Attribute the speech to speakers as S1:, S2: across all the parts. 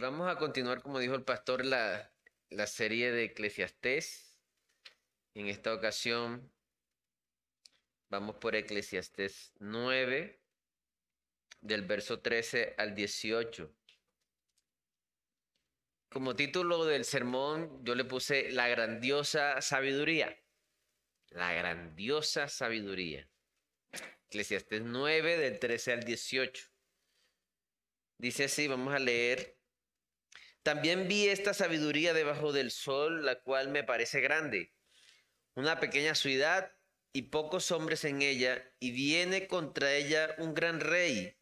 S1: Vamos a continuar, como dijo el pastor, la, la serie de Eclesiastés. En esta ocasión vamos por Eclesiastés 9, del verso 13 al 18. Como título del sermón yo le puse La grandiosa sabiduría. La grandiosa sabiduría. Eclesiastés 9, del 13 al 18. Dice así, vamos a leer también vi esta sabiduría debajo del sol, la cual me parece grande. Una pequeña ciudad y pocos hombres en ella, y viene contra ella un gran rey,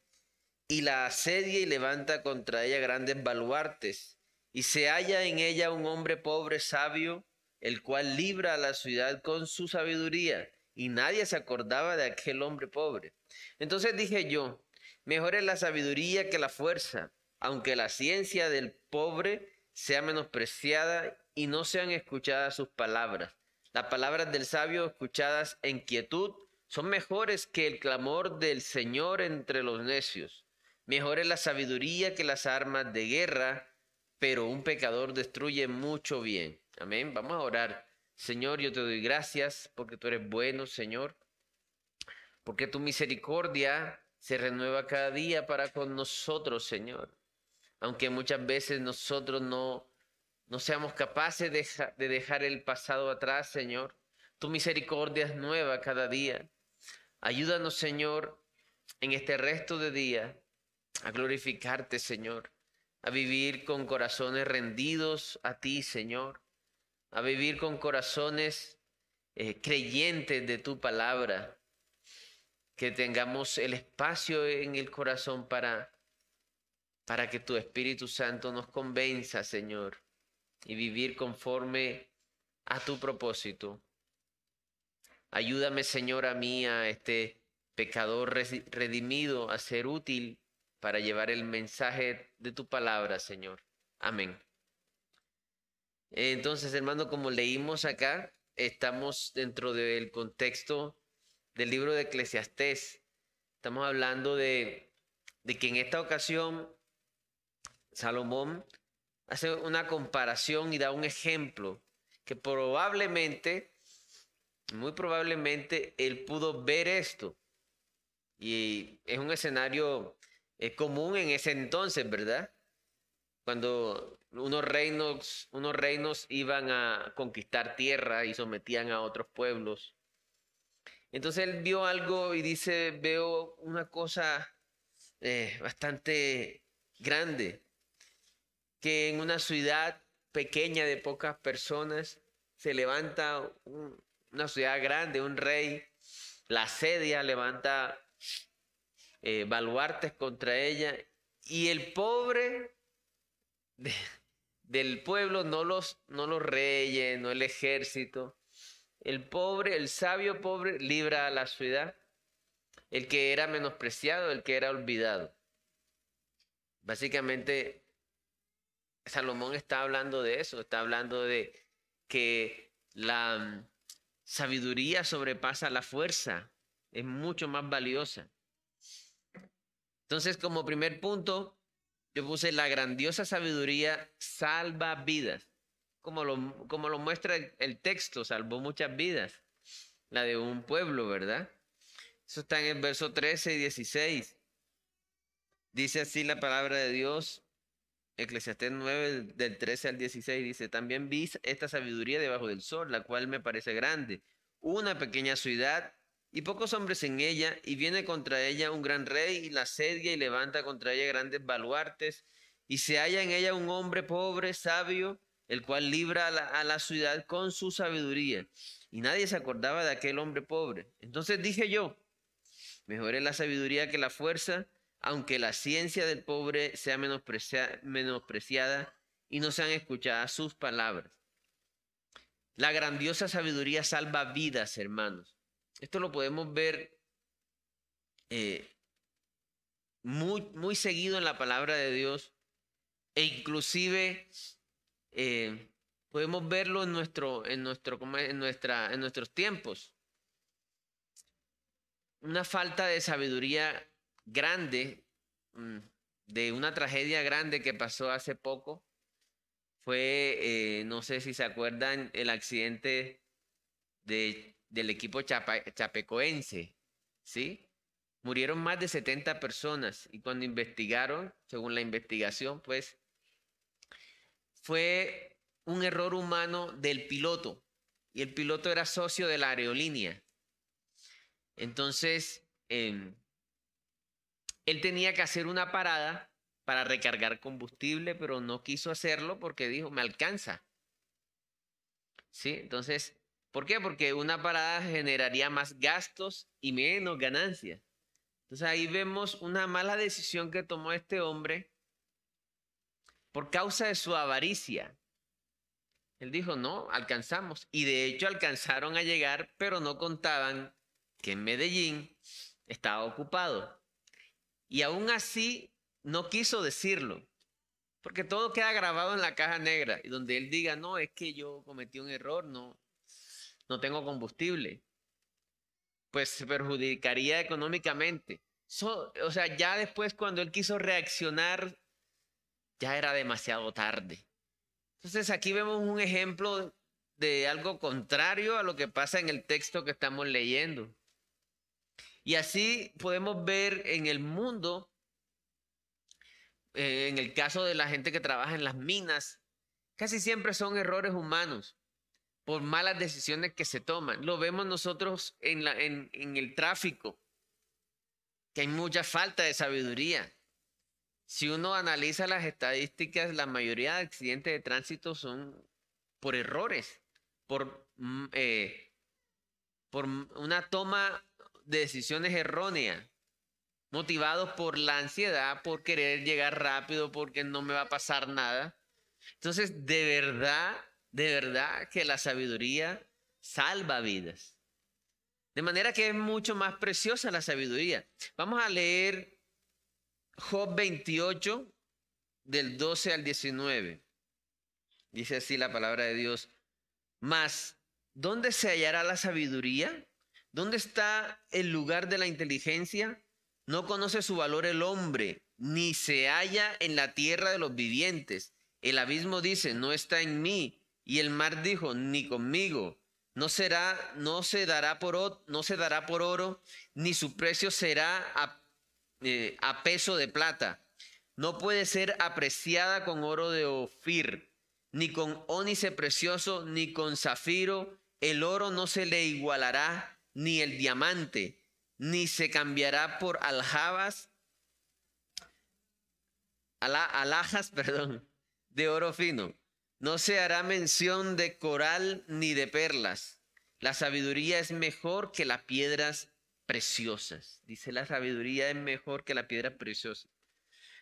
S1: y la asedia y levanta contra ella grandes baluartes, y se halla en ella un hombre pobre sabio, el cual libra a la ciudad con su sabiduría, y nadie se acordaba de aquel hombre pobre. Entonces dije yo, mejor es la sabiduría que la fuerza aunque la ciencia del pobre sea menospreciada y no sean escuchadas sus palabras. Las palabras del sabio escuchadas en quietud son mejores que el clamor del Señor entre los necios. Mejor es la sabiduría que las armas de guerra, pero un pecador destruye mucho bien. Amén. Vamos a orar. Señor, yo te doy gracias porque tú eres bueno, Señor. Porque tu misericordia se renueva cada día para con nosotros, Señor aunque muchas veces nosotros no, no seamos capaces de, de dejar el pasado atrás, Señor. Tu misericordia es nueva cada día. Ayúdanos, Señor, en este resto de día a glorificarte, Señor, a vivir con corazones rendidos a ti, Señor, a vivir con corazones eh, creyentes de tu palabra, que tengamos el espacio en el corazón para para que tu Espíritu Santo nos convenza, Señor, y vivir conforme a tu propósito. Ayúdame, Señor, a mí, este pecador redimido, a ser útil para llevar el mensaje de tu palabra, Señor. Amén. Entonces, hermano, como leímos acá, estamos dentro del contexto del libro de Eclesiastés. Estamos hablando de que en esta ocasión Salomón hace una comparación y da un ejemplo que probablemente, muy probablemente, él pudo ver esto. Y es un escenario eh, común en ese entonces, ¿verdad? Cuando unos reinos, unos reinos iban a conquistar tierra y sometían a otros pueblos. Entonces él vio algo y dice, veo una cosa eh, bastante grande que en una ciudad pequeña de pocas personas se levanta una ciudad grande, un rey, la asedia, levanta eh, baluartes contra ella y el pobre del pueblo, no los, no los reyes, no el ejército, el pobre, el sabio pobre libra a la ciudad, el que era menospreciado, el que era olvidado. Básicamente Salomón está hablando de eso, está hablando de que la mm, sabiduría sobrepasa la fuerza, es mucho más valiosa. Entonces, como primer punto, yo puse la grandiosa sabiduría salva vidas. Como lo, como lo muestra el, texto, salvó muchas vidas. La de un pueblo, ¿verdad? Eso está en el verso 13 y 16. Dice así la palabra de Dios. Eclesiastés 9, del 13 al 16, dice, también vi esta sabiduría debajo del sol, la cual me parece grande. Una pequeña ciudad y pocos hombres en ella, y viene contra ella un gran rey, y la asedia y levanta contra ella grandes baluartes, y se halla en ella un hombre pobre, sabio, el cual libra a la, a la ciudad con su sabiduría. Y nadie se acordaba de aquel hombre pobre. Entonces dije yo, mejor es la sabiduría que la fuerza, aunque la ciencia del pobre sea menospreciada y no sean escuchadas sus palabras. La grandiosa sabiduría salva vidas, hermanos. Esto lo podemos ver eh, muy, muy seguido en la palabra de Dios e inclusive eh, podemos verlo en, nuestro, en, nuestro, en, nuestra, en nuestros tiempos. Una falta de sabiduría grande mm, de una tragedia grande que pasó hace poco. Fue, eh, no sé si se acuerdan, el accidente de, del equipo chapecoense, ¿sí? Murieron más de 70 personas y cuando investigaron, según la investigación, pues fue un error humano del piloto y el piloto era socio de la aerolínea. Entonces, em, él tenía que hacer una parada para recargar combustible, pero no quiso hacerlo porque dijo, me alcanza. ¿Sí? Entonces, ¿por qué? Porque una parada generaría más gastos y menos ganancias. Entonces ahí vemos una mala decisión que tomó este hombre por causa de su avaricia. Él dijo, no, alcanzamos. Y de hecho alcanzaron a llegar, pero no contaban que en Medellín estaba ocupado. Y aún así no quiso decirlo, porque todo queda grabado en la caja negra. Y donde él diga, no, es que yo cometí un error, no, no tengo combustible, pues se perjudicaría económicamente. o sea, ya después cuando él quiso reaccionar, ya era demasiado tarde. Entonces aquí vemos un ejemplo de algo contrario a lo que pasa en el texto que estamos leyendo. Y así podemos ver en el mundo, eh, en el caso de la gente que trabaja en las minas, casi siempre son errores humanos por malas decisiones que se toman. Lo vemos nosotros en, el tráfico, que hay mucha falta de sabiduría. Si uno analiza las estadísticas, la mayoría de accidentes de tránsito son por errores, por, mm, eh, por una toma de decisiones erróneas, motivados por la ansiedad, por querer llegar rápido, porque no me va a pasar nada. Entonces, de verdad, de verdad que la sabiduría salva vidas. De manera que es mucho más preciosa la sabiduría. Vamos a leer Job 28, del 12 al 19. Dice así la palabra de Dios. Mas, ¿dónde se hallará la sabiduría? ¿Dónde está el lugar de la inteligencia? No conoce su valor el hombre, ni se halla en la tierra de los vivientes. El abismo dice, no está en mí. Y el mar dijo, ni conmigo. No será, no se dará por, oro, ni su precio será a eh, a peso de plata. No puede ser apreciada con oro de Ofir, ni con ónice precioso, ni con zafiro. El oro no se le igualará, ni el diamante, ni se cambiará por aljabas, alhajas, perdón, de oro fino. No se hará mención de coral ni de perlas. La sabiduría es mejor que las piedras preciosas. Dice la sabiduría es mejor que la piedra preciosa.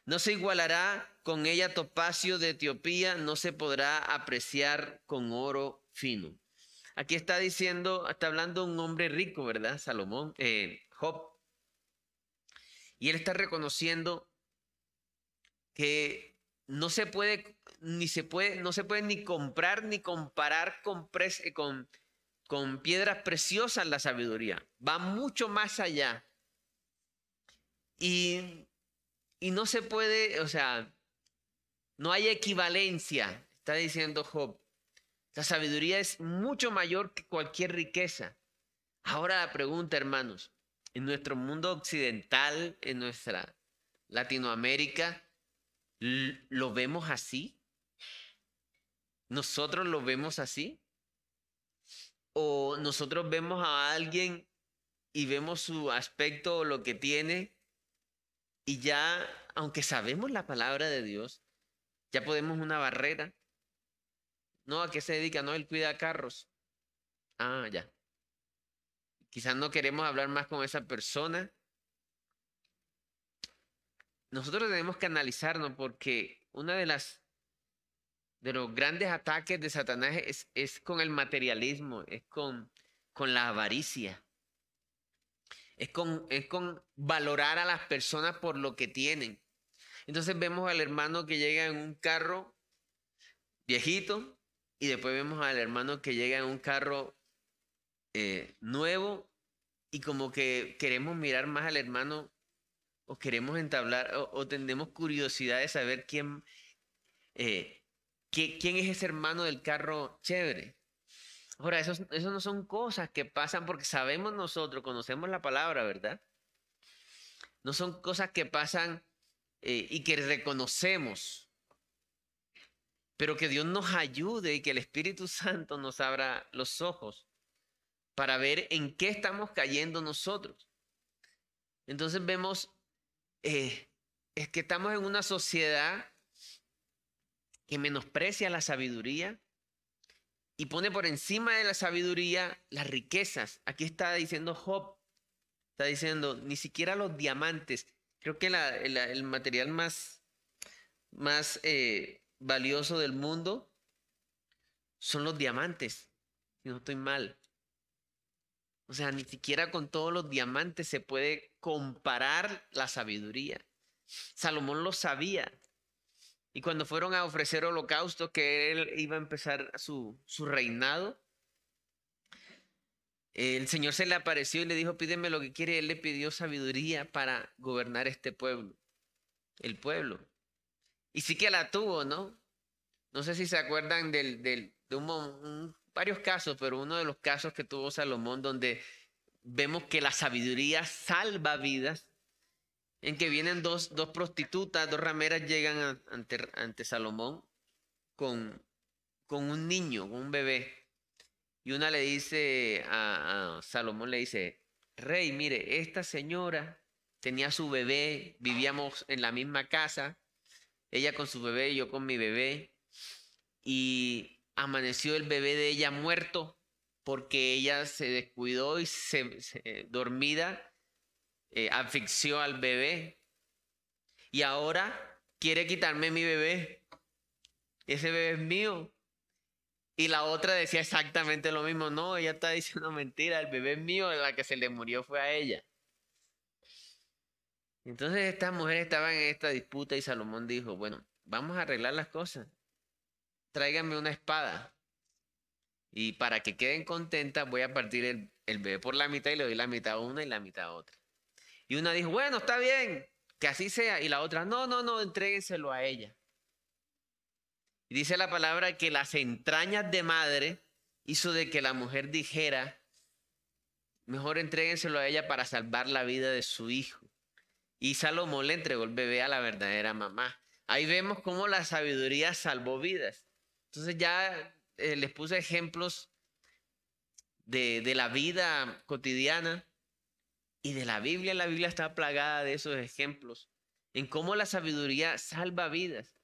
S1: No se igualará con ella topacio de Etiopía, no se podrá apreciar con oro fino. Aquí está diciendo, está hablando un hombre rico, ¿verdad? Salomón, eh, Job. Y él está reconociendo que no se puede, ni se puede, no se puede ni comprar ni comparar con, con con piedras preciosas la sabiduría. Va mucho más allá. Y, y no se puede, o sea, no hay equivalencia, está diciendo Job. La sabiduría es mucho mayor que cualquier riqueza. Ahora la pregunta, hermanos, en nuestro mundo occidental, en nuestra Latinoamérica, ¿lo vemos así? ¿Nosotros lo vemos así? o nosotros vemos a alguien y vemos su aspecto o lo que tiene y ya, aunque sabemos la palabra de Dios, ya podemos una barrera. No, ¿a qué se dedica? No, él cuida carros. Ah, ya. Quizás no queremos hablar más con esa persona. Nosotros tenemos que analizarnos porque una de las de los grandes ataques de Satanás es, es con el materialismo, es con, con la avaricia. Es con, es con valorar a las personas por lo que tienen. Entonces vemos al hermano que llega en un carro viejito y después vemos al hermano que llega en un carro eh, nuevo y como que queremos mirar más al hermano o queremos entablar o, tenemos curiosidad de saber quién, eh, quién es ese hermano del carro chévere. Ahora, eso, eso no son cosas que pasan porque sabemos nosotros, conocemos la palabra, ¿verdad? No son cosas que pasan eh, y que reconocemos, pero que Dios nos ayude y que el Espíritu Santo nos abra los ojos para ver en qué estamos cayendo nosotros. Entonces vemos eh, es que estamos en una sociedad que menosprecia la sabiduría y pone por encima de la sabiduría las riquezas. Aquí está diciendo Job, está diciendo, ni siquiera los diamantes. Creo que el material más, más eh, valioso del mundo son los diamantes, si no estoy mal. O sea, ni siquiera con todos los diamantes se puede comparar la sabiduría. Salomón lo sabía. Y cuando fueron a ofrecer holocausto, que él iba a empezar su, su reinado, el Señor se le apareció y le dijo, pídeme lo que quiere. Él le pidió sabiduría para gobernar este pueblo, el pueblo. Y sí que la tuvo, ¿no? No sé si se acuerdan del, de un, varios casos, pero uno de los casos que tuvo Salomón donde vemos que la sabiduría salva vidas, en que vienen dos, dos prostitutas, dos rameras llegan ante, ante Salomón con, con un niño, con un bebé. Y una le dice a, a Salomón, le dice, rey, mire, esta señora tenía su bebé, vivíamos en la misma casa, ella con su bebé, yo con mi bebé, y amaneció el bebé de ella muerto porque ella se descuidó y se, dormida eh, asfixió al bebé. Y ahora quiere quitarme mi bebé. Ese bebé es mío. Y la otra decía exactamente lo mismo. No, ella está diciendo mentira. El bebé es mío. La que se le murió fue a ella. Entonces estas mujeres estaban en esta disputa y Salomón dijo, bueno, vamos a arreglar las cosas tráiganme una espada. Y para que queden contentas, voy a partir el, el bebé por la mitad y le doy la mitad a una y la mitad a otra. Y una dijo, bueno, está bien, que así sea. Y la otra, no, no, no, entréguenselo a ella. Y dice la palabra que las entrañas de madre hizo de que la mujer dijera, mejor entréguenselo a ella para salvar la vida de su hijo. Y Salomón le entregó el bebé a la verdadera mamá. Ahí vemos cómo la sabiduría salvó vidas. Entonces ya eh, les puse ejemplos de, de la vida cotidiana y de la Biblia. La Biblia está plagada de esos ejemplos en cómo la sabiduría salva vidas.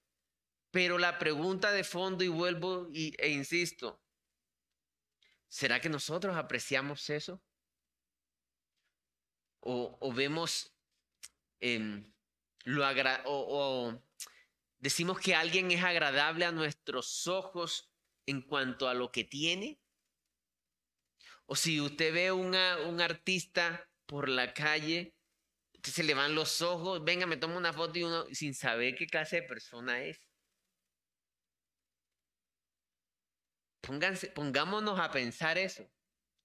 S1: Pero la pregunta de fondo, y vuelvo y, e insisto, ¿será que nosotros apreciamos eso? ¿O, o vemos lo agra o, Decimos que alguien es agradable a nuestros ojos en cuanto a lo que tiene. O si usted ve una, un artista por la calle, se le van los ojos, venga, me toma una foto y uno sin saber qué clase de persona es. Pónganse, pongámonos a pensar eso.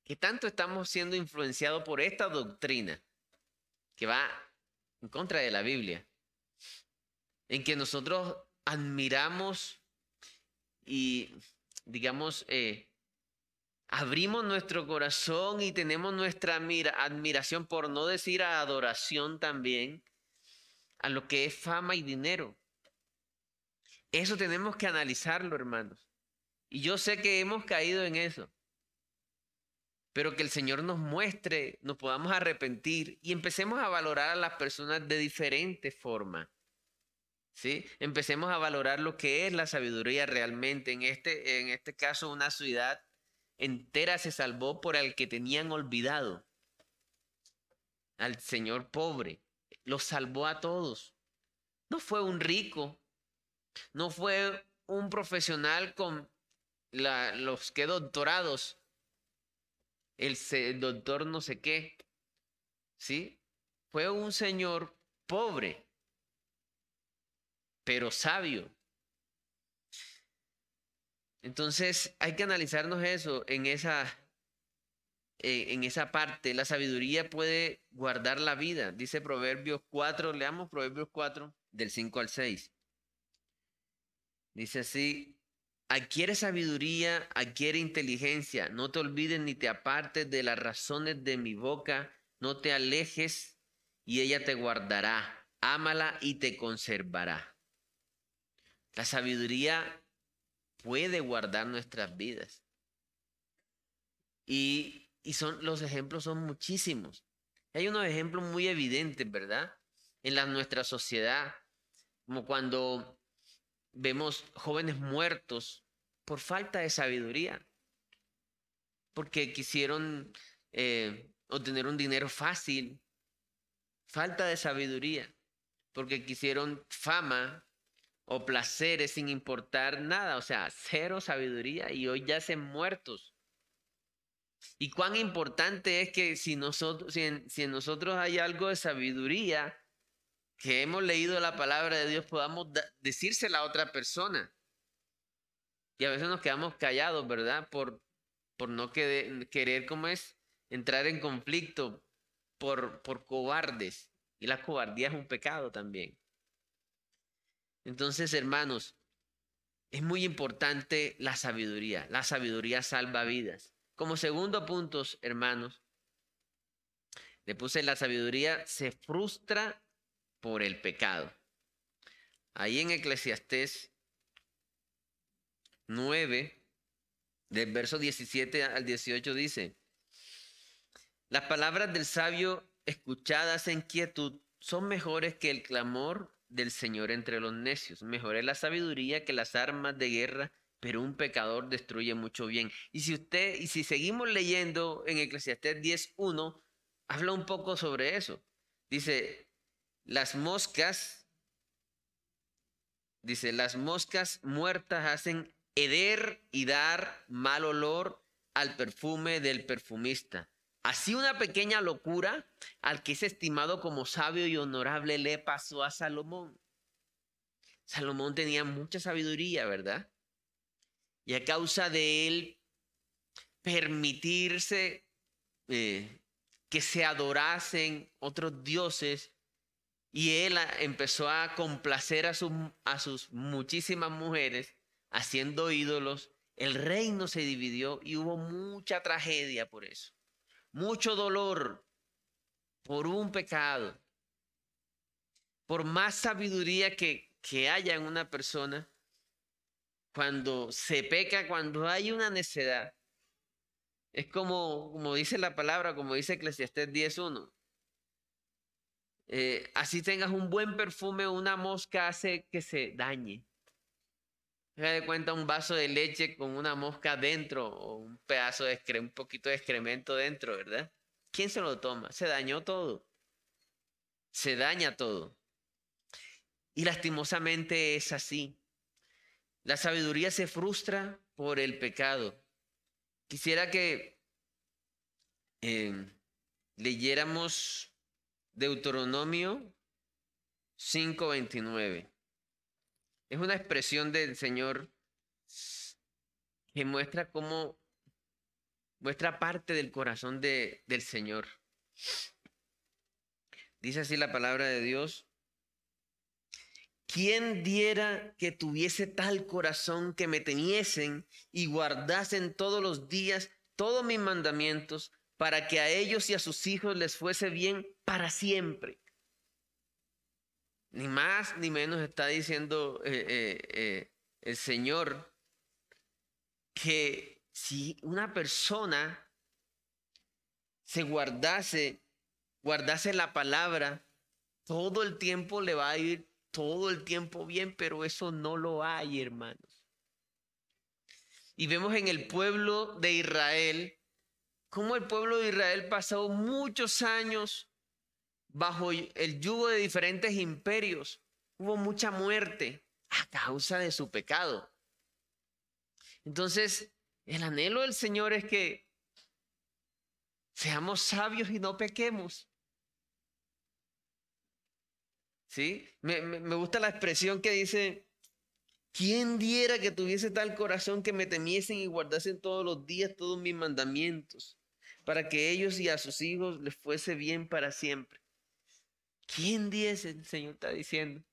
S1: ¿Qué tanto estamos siendo influenciados por esta doctrina que va en contra de la Biblia? en que nosotros admiramos y, digamos, eh, abrimos nuestro corazón y tenemos nuestra admiración, por no decir adoración también, a lo que es fama y dinero. Eso tenemos que analizarlo, hermanos. Y yo sé que hemos caído en eso. Pero que el Señor nos muestre, nos podamos arrepentir y empecemos a valorar a las personas de diferente forma. ¿sí? Empecemos a valorar lo que es la sabiduría realmente. En este, en este caso, una ciudad entera se salvó por el que tenían olvidado, al Señor pobre. Los salvó a todos. No fue un rico, no fue un profesional con los que doctorados, el, doctor no sé qué, ¿sí? Fue un señor pobre pero sabio. Entonces hay que analizarnos eso en esa, eh, en esa parte, la sabiduría puede guardar la vida. Dice Proverbios 4, leamos Proverbios 4, del 5 al 6. Dice así, adquiere sabiduría, adquiere inteligencia, no te olvides ni te apartes de las razones de mi boca, no te alejes y ella te guardará, ámala y te conservará. La sabiduría puede guardar nuestras vidas. Y y son, los ejemplos son muchísimos. Hay unos ejemplos muy evidentes, ¿verdad? En la, nuestra sociedad, como cuando vemos jóvenes muertos por falta de sabiduría, porque quisieron eh, obtener un dinero fácil, falta de sabiduría, porque quisieron fama o placeres sin importar nada, o sea, cero sabiduría y hoy ya yacen muertos. Y cuán importante es que si, nosotros, si, en, nosotros hay algo de sabiduría, que hemos leído la palabra de Dios, podamos decírsela a otra persona. Y a veces nos quedamos callados, ¿verdad? Por, por no querer, ¿cómo es? Entrar en conflicto por, por cobardes. Y la cobardía es un pecado también. Entonces, hermanos, es muy importante la sabiduría. La sabiduría salva vidas. Como segundo punto, hermanos, le puse la sabiduría se frustra por el pecado. Ahí en Eclesiastés 9, del verso 17 al 18 dice, las palabras del sabio escuchadas en quietud son mejores que el clamor del Señor entre los necios. Mejor es la sabiduría que las armas de guerra pero un pecador destruye mucho bien. Y si usted, y si seguimos leyendo en Eclesiastés 10.1, habla un poco sobre eso. Dice, las moscas, dice, las moscas muertas hacen heder y dar mal olor al perfume del perfumista. Así una pequeña locura al que es estimado como sabio y honorable le pasó a Salomón. Salomón tenía mucha sabiduría, ¿verdad? y a causa de él permitirse eh, que se adorasen otros dioses y él empezó a complacer a, a sus muchísimas mujeres haciendo ídolos, el reino se dividió y hubo mucha tragedia por eso, mucho dolor por un pecado. Por más sabiduría que, que haya en una persona, cuando se peca, cuando hay una necedad. Es como, como dice la palabra, como dice Eclesiastés 10.1. Eh, así tengas un buen perfume, una mosca hace que se dañe. Se de cuenta un vaso de leche con una mosca dentro o un pedazo de un poquito de excremento dentro, ¿verdad? ¿Quién se lo toma? Se dañó todo. Se daña todo. Y lastimosamente es así. La sabiduría se frustra por el pecado. Quisiera que em, leyéramos Deuteronomio 5:29. Es una expresión del Señor que muestra cómo muestra parte del corazón de, del Señor. Dice así la palabra de Dios. ¿Quién diera que tuviese tal corazón que me temiesen y guardasen todos los días todos mis mandamientos para que a ellos y a sus hijos les fuese bien para siempre? Ni más ni menos está diciendo eh, eh, eh, el Señor que si una persona se guardase, guardase la palabra, todo el tiempo le va a ir todo el tiempo bien, pero eso no lo hay, hermanos. Y vemos en el pueblo de Israel cómo el pueblo de Israel pasó muchos años bajo el yugo de diferentes imperios. Hubo mucha muerte a causa de su pecado. Entonces, el anhelo del Señor es que seamos sabios y no pequemos. ¿Sí? Me, me, gusta la expresión que dice, ¿quién diera que tuviese tal corazón que me temiesen y guardasen todos los días todos mis mandamientos? Para que ellos y a sus hijos les fuese bien para siempre. ¿Quién dice? El Señor está diciendo.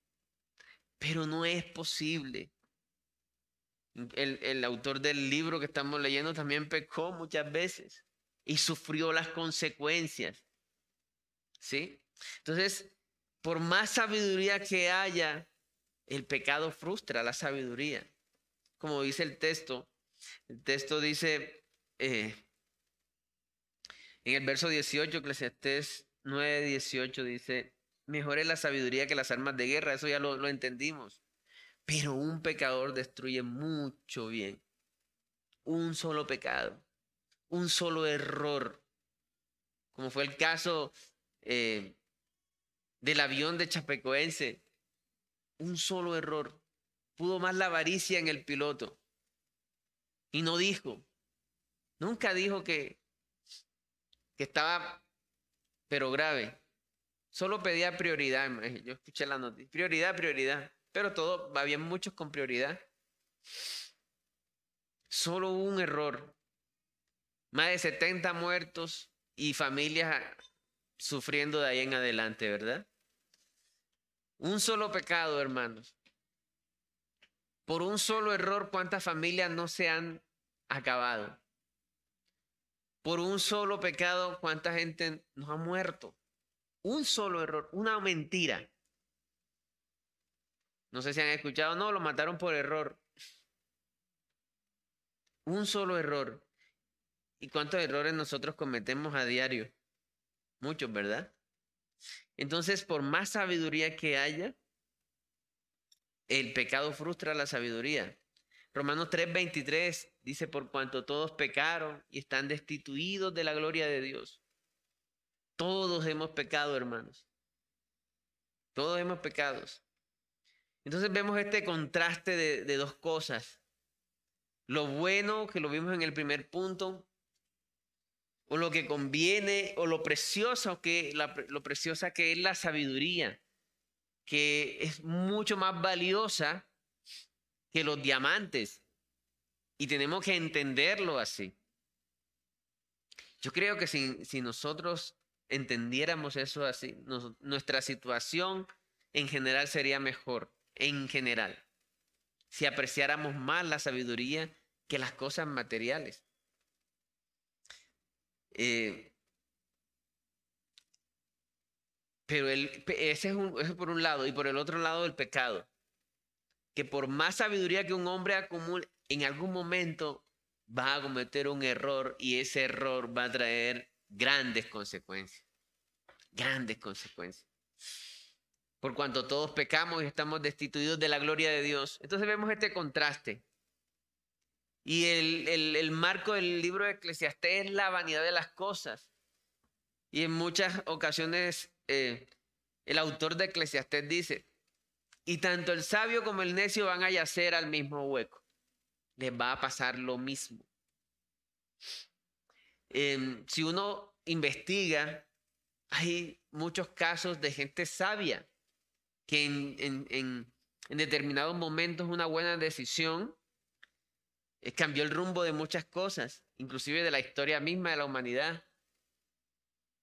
S1: Pero no es posible. El, autor del libro que estamos leyendo también pecó muchas veces y sufrió las consecuencias. ¿Sí? Entonces, por más sabiduría que haya, el pecado frustra la sabiduría. Como dice el texto, el texto dice eh, en el verso 18, Eclesiastés 9, 18 dice, mejor es la sabiduría que las armas de guerra, eso ya lo, entendimos. Pero un pecador destruye mucho bien. Un solo pecado, un solo error, como fue el caso eh, del avión de Chapecoense, un solo error. Pudo más la avaricia en el piloto. Y no dijo, nunca dijo que, que estaba, pero grave. Solo pedía prioridad. Yo escuché la noticia. Prioridad, prioridad. Pero todo, había muchos con prioridad. Solo hubo un error. Más de 70 muertos y familias sufriendo de ahí en adelante, ¿verdad? Un solo pecado, hermanos. Por un solo error, ¿cuántas familias no se han acabado? Por un solo pecado, ¿cuánta gente no ha muerto? Un solo error, una mentira. No sé si han escuchado, no, lo mataron por error. Un solo error. ¿Y cuántos errores nosotros cometemos a diario? Muchos, ¿verdad? Entonces, por más sabiduría que haya, el pecado frustra la sabiduría. Romanos 3:23 dice, por cuanto todos pecaron y están destituidos de la gloria de Dios. Todos hemos pecado, hermanos. Todos hemos pecado. Entonces vemos este contraste de, dos cosas. Lo bueno, que lo vimos en el primer punto, o lo que conviene, o lo precioso que, lo preciosa que es la sabiduría, que es mucho más valiosa que los diamantes. Y tenemos que entenderlo así. Yo creo que si, si nosotros entendiéramos eso así, nuestra situación en general sería mejor, en general, si apreciáramos más la sabiduría que las cosas materiales. Eh, pero ese es, por un lado, y por el otro lado el pecado. Que por más sabiduría que un hombre acumule, en algún momento va a cometer un error y ese error va a traer grandes consecuencias. Grandes consecuencias. Por cuanto todos pecamos y estamos destituidos de la gloria de Dios. Entonces vemos este contraste. Y el, marco del libro de Eclesiastés es la vanidad de las cosas. Y en muchas ocasiones eh, el autor de Eclesiastés dice, y tanto el sabio como el necio van a yacer al mismo hueco. Les va a pasar lo mismo. Em, si uno investiga, hay muchos casos de gente sabia que en, en, determinados momentos una buena decisión eh, cambió el rumbo de muchas cosas, inclusive de la historia misma de la humanidad.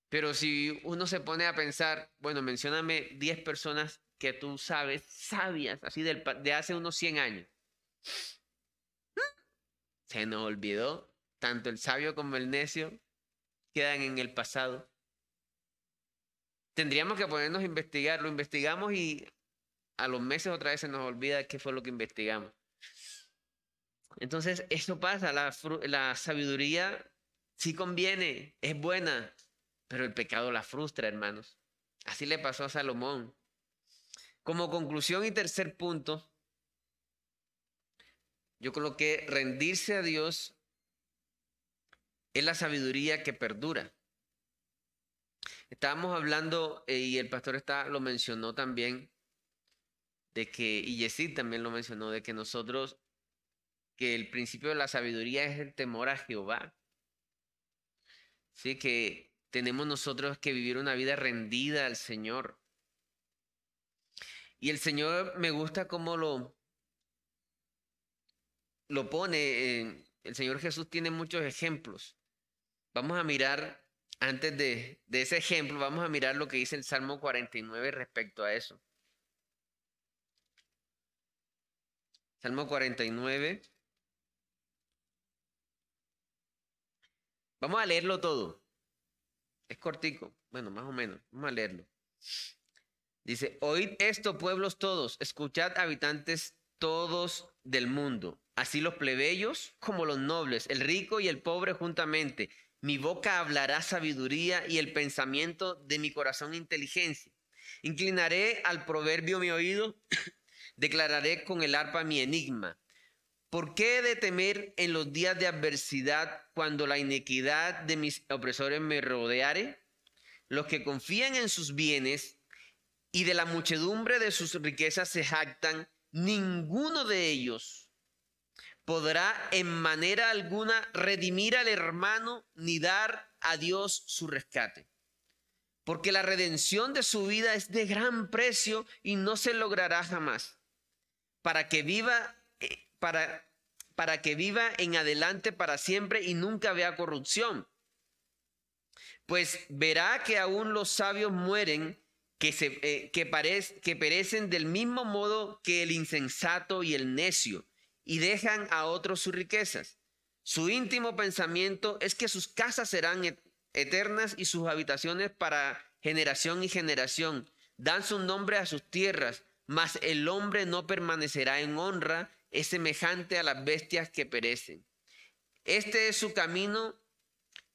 S1: Pero si uno se pone a pensar, bueno, mencióname 10 personas que tú sabes, sabias, así de hace unos 100 años. Se nos olvidó, tanto el sabio como el necio quedan en el pasado. Tendríamos que ponernos a investigar, lo investigamos y a los meses otra vez se nos olvida qué fue lo que investigamos. Entonces, eso pasa, la, sabiduría sí conviene, es buena, pero el pecado la frustra, hermanos. Así le pasó a Salomón. Como conclusión y tercer punto, yo creo que rendirse a Dios es la sabiduría que perdura. Estábamos hablando, eh, y el pastor está, lo mencionó también, de que, y Yesid también lo mencionó, de que nosotros que el principio de la sabiduría es el temor a Jehová. Sí, que tenemos nosotros que vivir una vida rendida al Señor. Y el Señor me gusta cómo lo, lo pone. el Señor Jesús tiene muchos ejemplos. vamos a mirar, antes de, de ese ejemplo, vamos a mirar lo que dice el Salmo 49 respecto a eso. Salmo 49. Vamos a leerlo todo. Es cortico, bueno, más o menos. Vamos a leerlo. Dice, oíd esto, pueblos todos, escuchad habitantes todos del mundo, así los plebeyos como los nobles, el rico y el pobre juntamente. Mi boca hablará sabiduría y el pensamiento de mi corazón inteligencia. Inclinaré al proverbio mi oído, declararé con el arpa mi enigma. ¿Por qué he de temer en los días de adversidad cuando la iniquidad de mis opresores me rodeare? Los que confían en sus bienes y de la muchedumbre de sus riquezas se jactan, ninguno de ellos podrá en manera alguna redimir al hermano ni dar a Dios su rescate. Porque la redención de su vida es de gran precio y no se logrará jamás. Para que viva, eh, para, para que viva en adelante para siempre y nunca vea corrupción. Pues verá que aún los sabios mueren que, se, eh, que, que perecen del mismo modo que el insensato y el necio, y dejan a otros sus riquezas. Su íntimo pensamiento es que sus casas serán eternas y sus habitaciones para generación y generación. Dan su nombre a sus tierras, mas el hombre no permanecerá en honra, es semejante a las bestias que perecen. Este es su camino,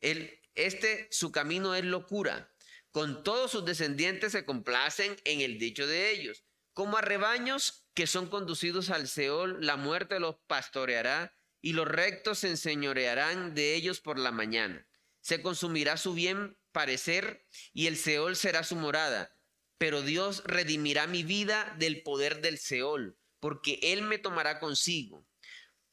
S1: el, este su camino es locura con todos sus descendientes se complacen en el dicho de ellos. Como a rebaños que son conducidos al Seol, la muerte los pastoreará y los rectos se enseñorearán de ellos por la mañana. Se consumirá su bien parecer y el Seol será su morada. Pero Dios redimirá mi vida del poder del Seol, porque Él me tomará consigo.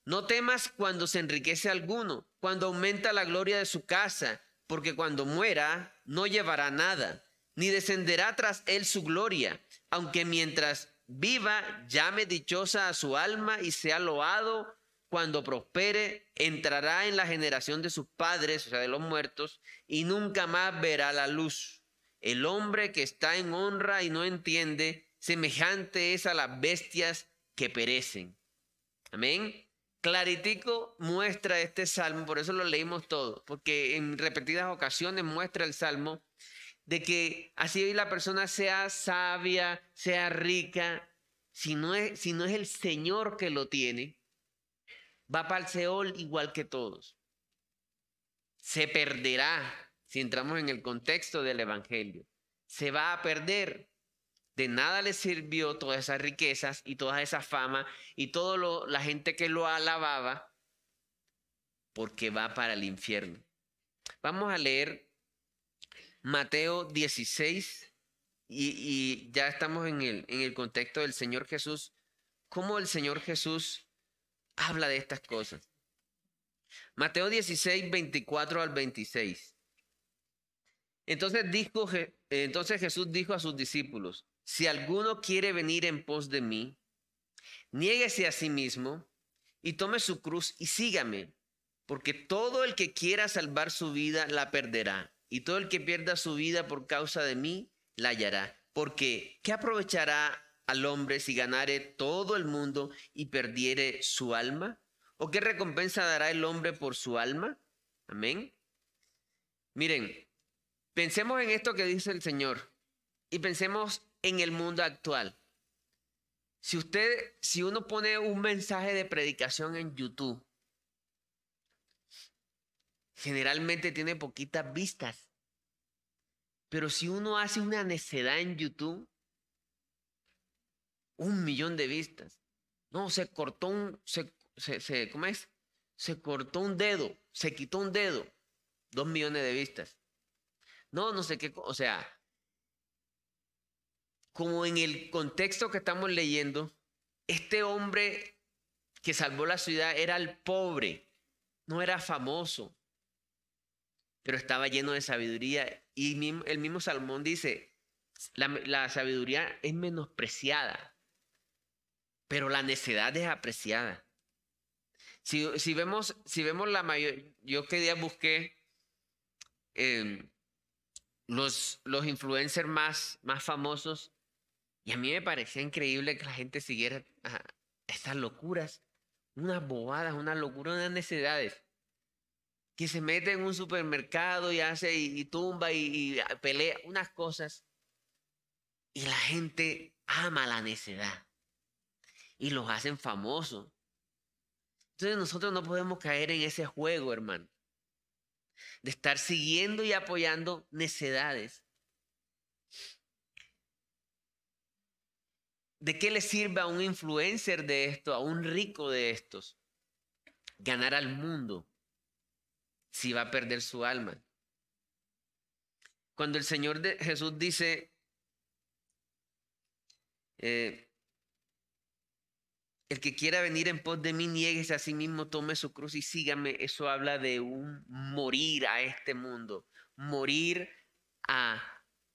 S1: No temas cuando se enriquece alguno, cuando aumenta la gloria de su casa, porque cuando muera no llevará nada, ni descenderá tras él su gloria, aunque mientras viva llame dichosa a su alma y sea loado cuando prospere, entrará en la generación de sus padres, o sea, de los muertos, y nunca más verá la luz. El hombre que está en honra y no entiende, semejante es a las bestias que perecen. Amén claritico muestra este salmo, por eso lo leímos todo, porque en repetidas ocasiones muestra el salmo de que así la persona sea sabia, sea rica, si no es, si no es el Señor que lo tiene, va para el Seol igual que todos. Se perderá si entramos en el contexto del Evangelio. Se va a perder de nada le sirvió todas esas riquezas y toda esa fama y toda la gente que lo alababa porque va para el infierno. Vamos a leer Mateo 16 y, ya estamos en el, en el contexto del Señor Jesús. ¿Cómo el Señor Jesús habla de estas cosas? Mateo 16, 24 al 26. Entonces, dijo, entonces Jesús dijo a sus discípulos, si alguno quiere venir en pos de mí, niéguese a sí mismo y tome su cruz y sígame, porque todo el que quiera salvar su vida la perderá, y todo el que pierda su vida por causa de mí la hallará. Porque, ¿qué aprovechará al hombre si ganare todo el mundo y perdiere su alma? ¿O qué recompensa dará el hombre por su alma? Amén. Miren, pensemos en esto que dice el Señor y pensemos en el mundo actual. Si usted, si uno pone un mensaje de predicación en YouTube, generalmente tiene poquitas vistas. Pero si uno hace una necedad en YouTube, un millón de vistas. No, se cortó un, se, se, ¿cómo es? Se cortó un dedo, se quitó un dedo, dos millones de vistas. No, no sé qué, o sea, como en el contexto que estamos leyendo, este hombre que salvó la ciudad era el pobre, no era famoso, pero estaba lleno de sabiduría. Y el mismo Salmón dice, la, sabiduría es menospreciada, pero la necedad es apreciada. Si, si, vemos, si vemos la mayor, yo que día busqué em, los, los influencers más, más famosos y a mí me parecía increíble que la gente siguiera estas locuras, unas bobadas, unas locuras, unas necesidades. Que se mete en un supermercado y hace y, tumba y, y pelea unas cosas. Y la gente ama la necedad. Y los hacen famosos. Entonces nosotros no podemos caer en ese juego, hermano. De estar siguiendo y apoyando necedades ¿De qué le sirve a un influencer de esto, a un rico de estos, ganar al mundo si va a perder su alma? Cuando el Señor de Jesús dice, eh, el que quiera venir en pos de mí, nieguese a sí mismo, tome su cruz y sígame. Eso habla de un morir a este mundo, morir a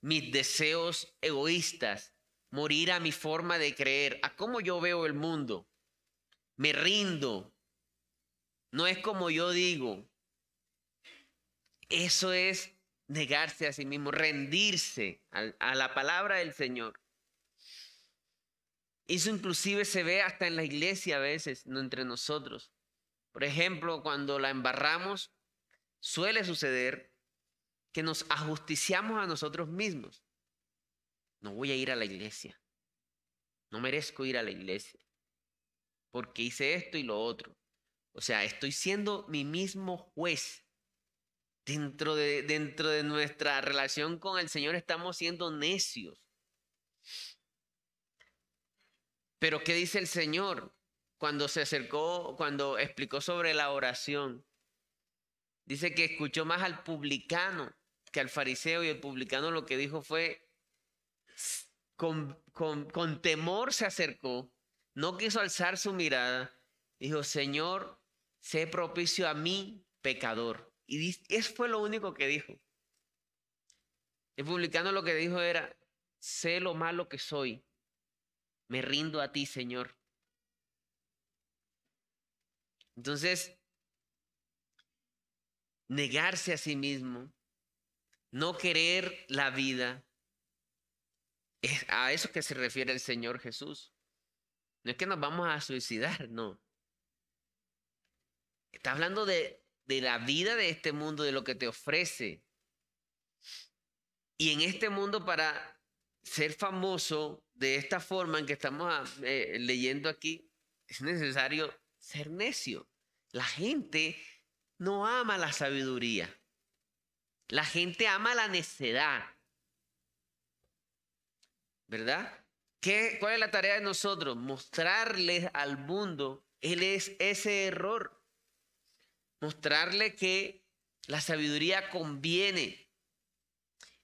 S1: mis deseos egoístas, morir a mi forma de creer, a cómo yo veo el mundo. Me rindo. No es como yo digo. Eso es negarse a sí mismo, rendirse a, la palabra del Señor. Eso inclusive se ve hasta en la iglesia a veces, no entre nosotros. Por ejemplo, cuando la embarramos, suele suceder que nos ajusticiamos a nosotros mismos. No voy a ir a la iglesia. No merezco ir a la iglesia. Porque hice esto y lo otro. O sea, estoy siendo mi mismo juez. Dentro de, dentro de nuestra relación con el Señor estamos siendo necios. Pero ¿qué dice el Señor cuando se acercó, cuando explicó sobre la oración? Dice que escuchó más al publicano que al fariseo y el publicano lo que dijo fue, con, con, temor se acercó, no quiso alzar su mirada, dijo, Señor, sé propicio a mí, pecador. Y eso fue lo único que dijo. El publicano lo que dijo era, sé lo malo que soy, me rindo a ti, Señor. Entonces, negarse a sí mismo, no querer la vida, a eso que se refiere el Señor Jesús. No es que nos vamos a suicidar, no. Está hablando de, de la vida de este mundo, de lo que te ofrece. Y en este mundo para ser famoso de esta forma en que estamos ah, eh, leyendo aquí, es necesario ser necio. La gente no ama la sabiduría. La gente ama la necedad. ¿Verdad? ¿Qué, ¿Cuál es la tarea de nosotros? Mostrarles al mundo él es ese error. Mostrarle que la sabiduría conviene.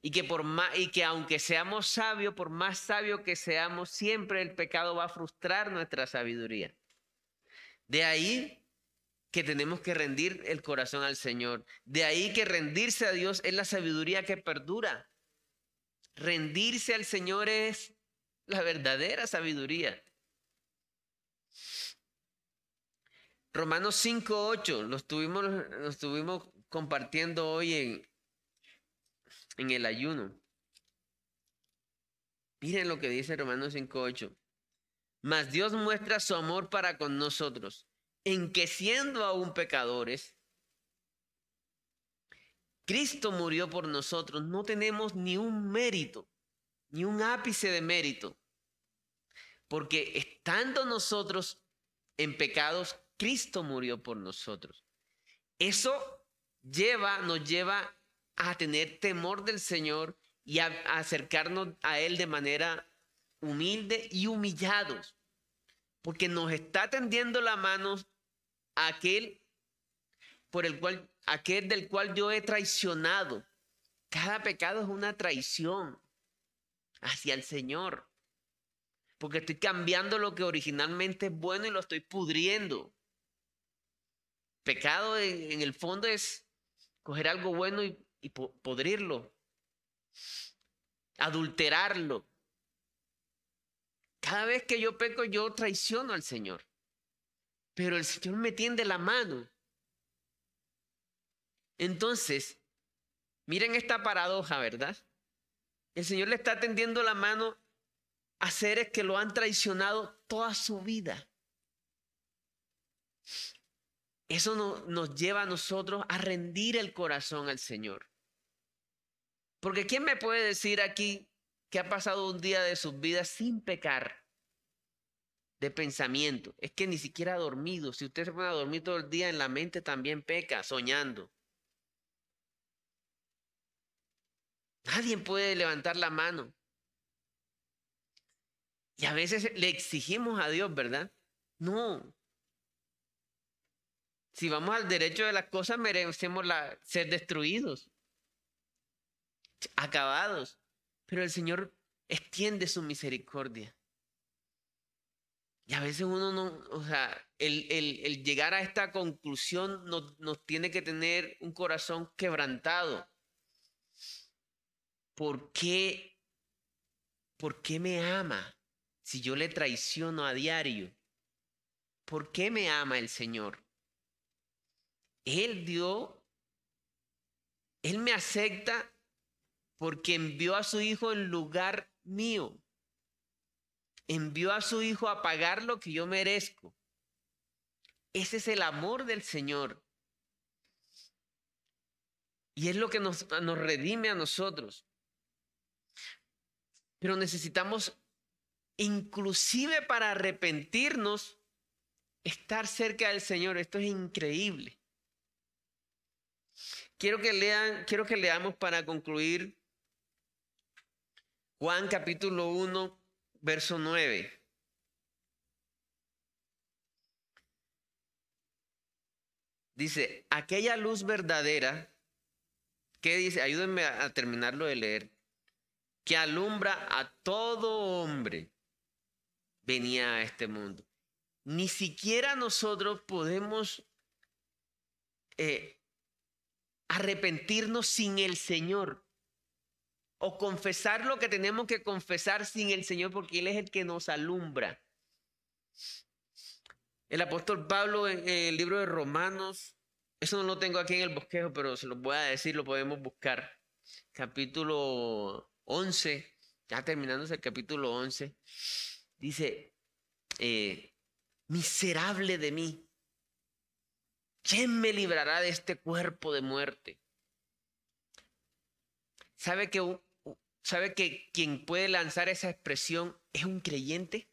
S1: Y que, por más, y que aunque seamos sabios, por más sabios que seamos, siempre el pecado va a frustrar nuestra sabiduría. De ahí que tenemos que rendir el corazón al Señor. De ahí que rendirse a Dios es la sabiduría que perdura. Rendirse al Señor es la verdadera sabiduría. Romanos 5.8, lo estuvimos, lo estuvimos compartiendo hoy en, en el ayuno. Miren lo que dice Romanos 5.8. Mas Dios muestra su amor para con nosotros, en que siendo aún pecadores, Cristo murió por nosotros, no tenemos ni un mérito, ni un ápice de mérito. Porque estando nosotros en pecados, Cristo murió por nosotros. Eso lleva, nos lleva a tener temor del Señor y a, acercarnos a Él de manera humilde y humillados. Porque nos está tendiendo la mano a aquel por el cual aquel del cual yo he traicionado. Cada pecado es una traición hacia el Señor. Porque estoy cambiando lo que originalmente es bueno y lo estoy pudriendo. Pecado en, el fondo es coger algo bueno y, y podrirlo. Adulterarlo. Cada vez que yo peco, yo traiciono al Señor. Pero el Señor me tiende la mano entonces, Miren esta paradoja, ¿verdad? El Señor le está tendiendo la mano a seres que lo han traicionado toda su vida. Eso nos lleva a nosotros a rendir el corazón al Señor. Porque ¿quién me puede decir aquí que ha pasado un día de sus vidas sin pecar? De pensamiento. Es que ni siquiera ha dormido. Si usted se pone a dormir todo el día en la mente también peca, soñando. Nadie puede levantar la mano. Y a veces le exigimos a Dios, ¿verdad? No. Si vamos al derecho de las cosas, merecemos ser destruidos, acabados. Pero el Señor extiende su misericordia. Y a veces uno no, o sea, el, el, llegar a esta conclusión nos, nos tiene que tener un corazón quebrantado. ¿Por qué, ¿Por qué me ama si yo le traiciono a diario? ¿Por qué me ama el Señor? Él dio, Él me acepta porque envió a su Hijo en lugar mío. Envió a su Hijo a pagar lo que yo merezco. Ese es el amor del Señor. Y es lo que nos, nos redime a nosotros. Pero necesitamos, inclusive para arrepentirnos, estar cerca del Señor. Esto es increíble. Quiero que lean, quiero que leamos para concluir Juan capítulo 1, verso 9. Dice, aquella luz verdadera, ¿qué dice? Ayúdenme a terminarlo de leer. Que alumbra a todo hombre, venía a este mundo. Ni siquiera nosotros podemos eh, arrepentirnos sin el Señor. O confesar lo que tenemos que confesar sin el Señor porque Él es el que nos alumbra. El apóstol Pablo en el libro de Romanos, eso no lo tengo aquí en el bosquejo, pero se lo voy a decir, lo podemos buscar. Capítulo 11, ya terminándose el capítulo 11, dice, eh, miserable de mí, ¿Quién me librará de este cuerpo de muerte? ¿Sabe que, ¿Sabe que quien puede lanzar esa expresión es un creyente?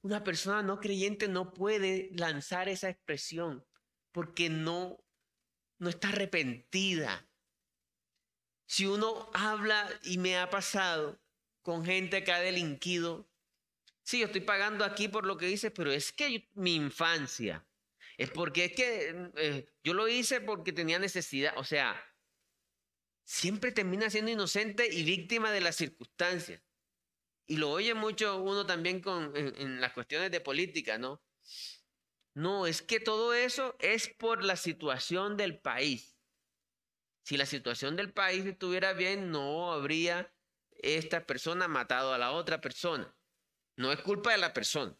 S1: Una persona no creyente no puede lanzar esa expresión porque no, no está arrepentida. Si uno habla y me ha pasado con gente que ha delinquido, Sí, yo estoy pagando aquí por lo que hice, pero es que mi infancia, es porque es que eh, yo lo hice porque tenía necesidad, o sea, siempre termina siendo inocente y víctima de las circunstancias. Y lo oye mucho uno también con, en las cuestiones de política, ¿no? No, es que todo eso es por la situación del país. Si la situación del país estuviera bien, no habría esta persona matado a la otra persona. No es culpa de la persona.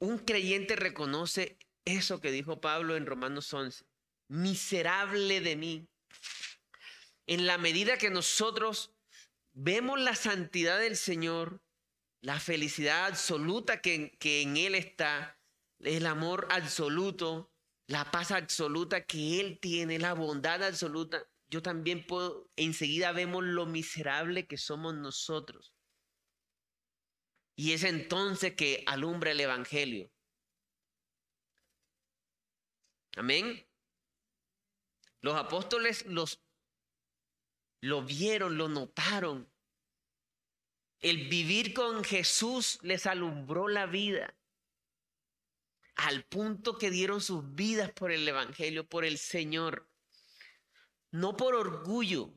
S1: Un creyente reconoce eso que dijo Pablo en Romanos 11. Miserable de mí. En la medida que nosotros vemos la santidad del Señor, la felicidad absoluta que, que en Él está, el amor absoluto, la paz absoluta que Él tiene, la bondad absoluta, yo también puedo, enseguida vemos lo miserable que somos nosotros. Y es entonces que alumbra el Evangelio. Amén. Los apóstoles los, lo vieron, lo notaron. El vivir con Jesús les alumbró la vida. Al punto que dieron sus vidas por el Evangelio, por el Señor no por orgullo,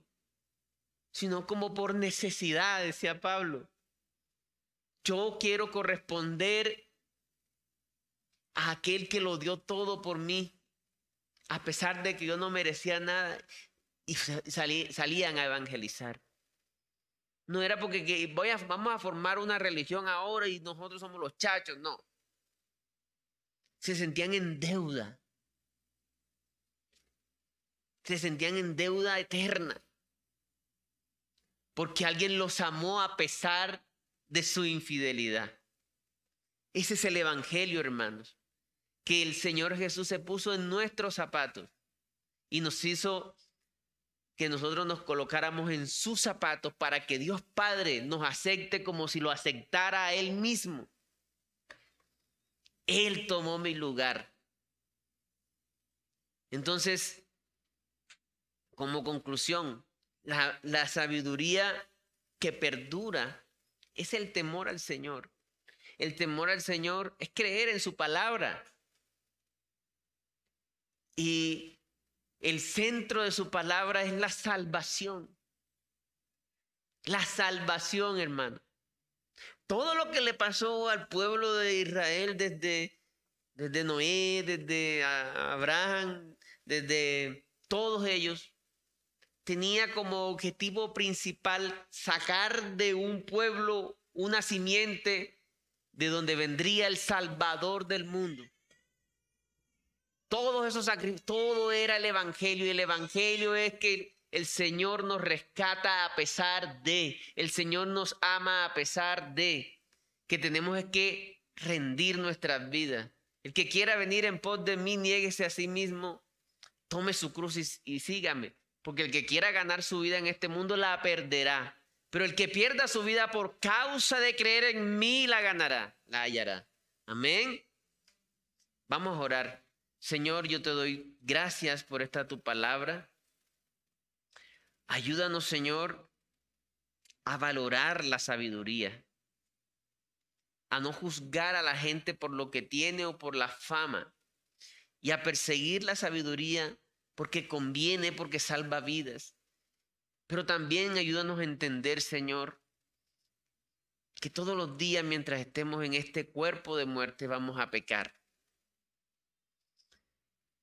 S1: sino como por necesidad, decía Pablo. Yo quiero corresponder a aquel que lo dio todo por mí, a pesar de que yo no merecía nada, y salían a evangelizar. No era porque voy a, vamos a formar una religión ahora y nosotros somos los chachos, no. Se sentían en deuda se sentían en deuda eterna. Porque alguien los amó a pesar de su infidelidad. Ese es el Evangelio, hermanos. Que el Señor Jesús se puso en nuestros zapatos y nos hizo que nosotros nos colocáramos en sus zapatos para que Dios Padre nos acepte como si lo aceptara a Él mismo. Él tomó mi lugar. Entonces, como conclusión, la, la sabiduría que perdura es el temor al Señor. El temor al Señor es creer en su palabra. Y el centro de su palabra es la salvación. La salvación, hermano. Todo lo que le pasó al pueblo de Israel desde, desde Noé, desde Abraham, desde todos ellos, tenía como objetivo principal sacar de un pueblo una simiente de donde vendría el Salvador del mundo. Esos sacrificios, todo era el Evangelio y el Evangelio es que el Señor nos rescata a pesar de, el Señor nos ama a pesar de, que tenemos que rendir nuestras vidas. El que quiera venir en pos de mí, niéguese a sí mismo, tome su cruz y, y sígame. Porque el que quiera ganar su vida en este mundo la perderá. Pero el que pierda su vida por causa de creer en mí la ganará, la hallará. Amén. Vamos a orar. Señor, yo te doy gracias por esta tu palabra. Ayúdanos, Señor, a valorar la sabiduría, a no juzgar a la gente por lo que tiene o por la fama, y a perseguir la sabiduría porque conviene, porque salva vidas. Pero también ayúdanos a entender, Señor, que todos los días mientras estemos en este cuerpo de muerte vamos a pecar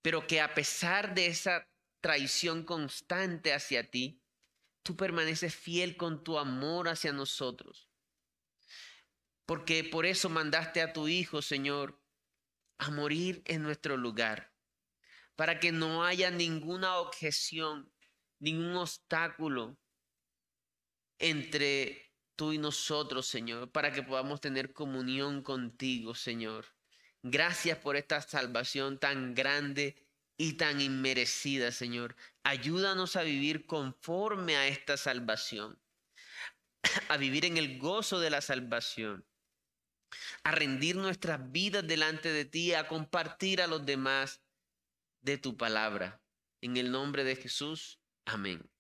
S1: pero que a pesar de esa traición constante hacia ti, tú permaneces fiel con tu amor hacia nosotros. Porque por eso mandaste a tu Hijo, Señor, a morir en nuestro lugar, para que no haya ninguna objeción, ningún obstáculo entre tú y nosotros, Señor, para que podamos tener comunión contigo, Señor. Gracias por esta salvación tan grande y tan inmerecida, Señor. Ayúdanos a vivir conforme a esta salvación, a vivir en el gozo de la salvación, a rendir nuestras vidas delante de ti, a compartir a los demás de tu palabra. En el nombre de Jesús, amén.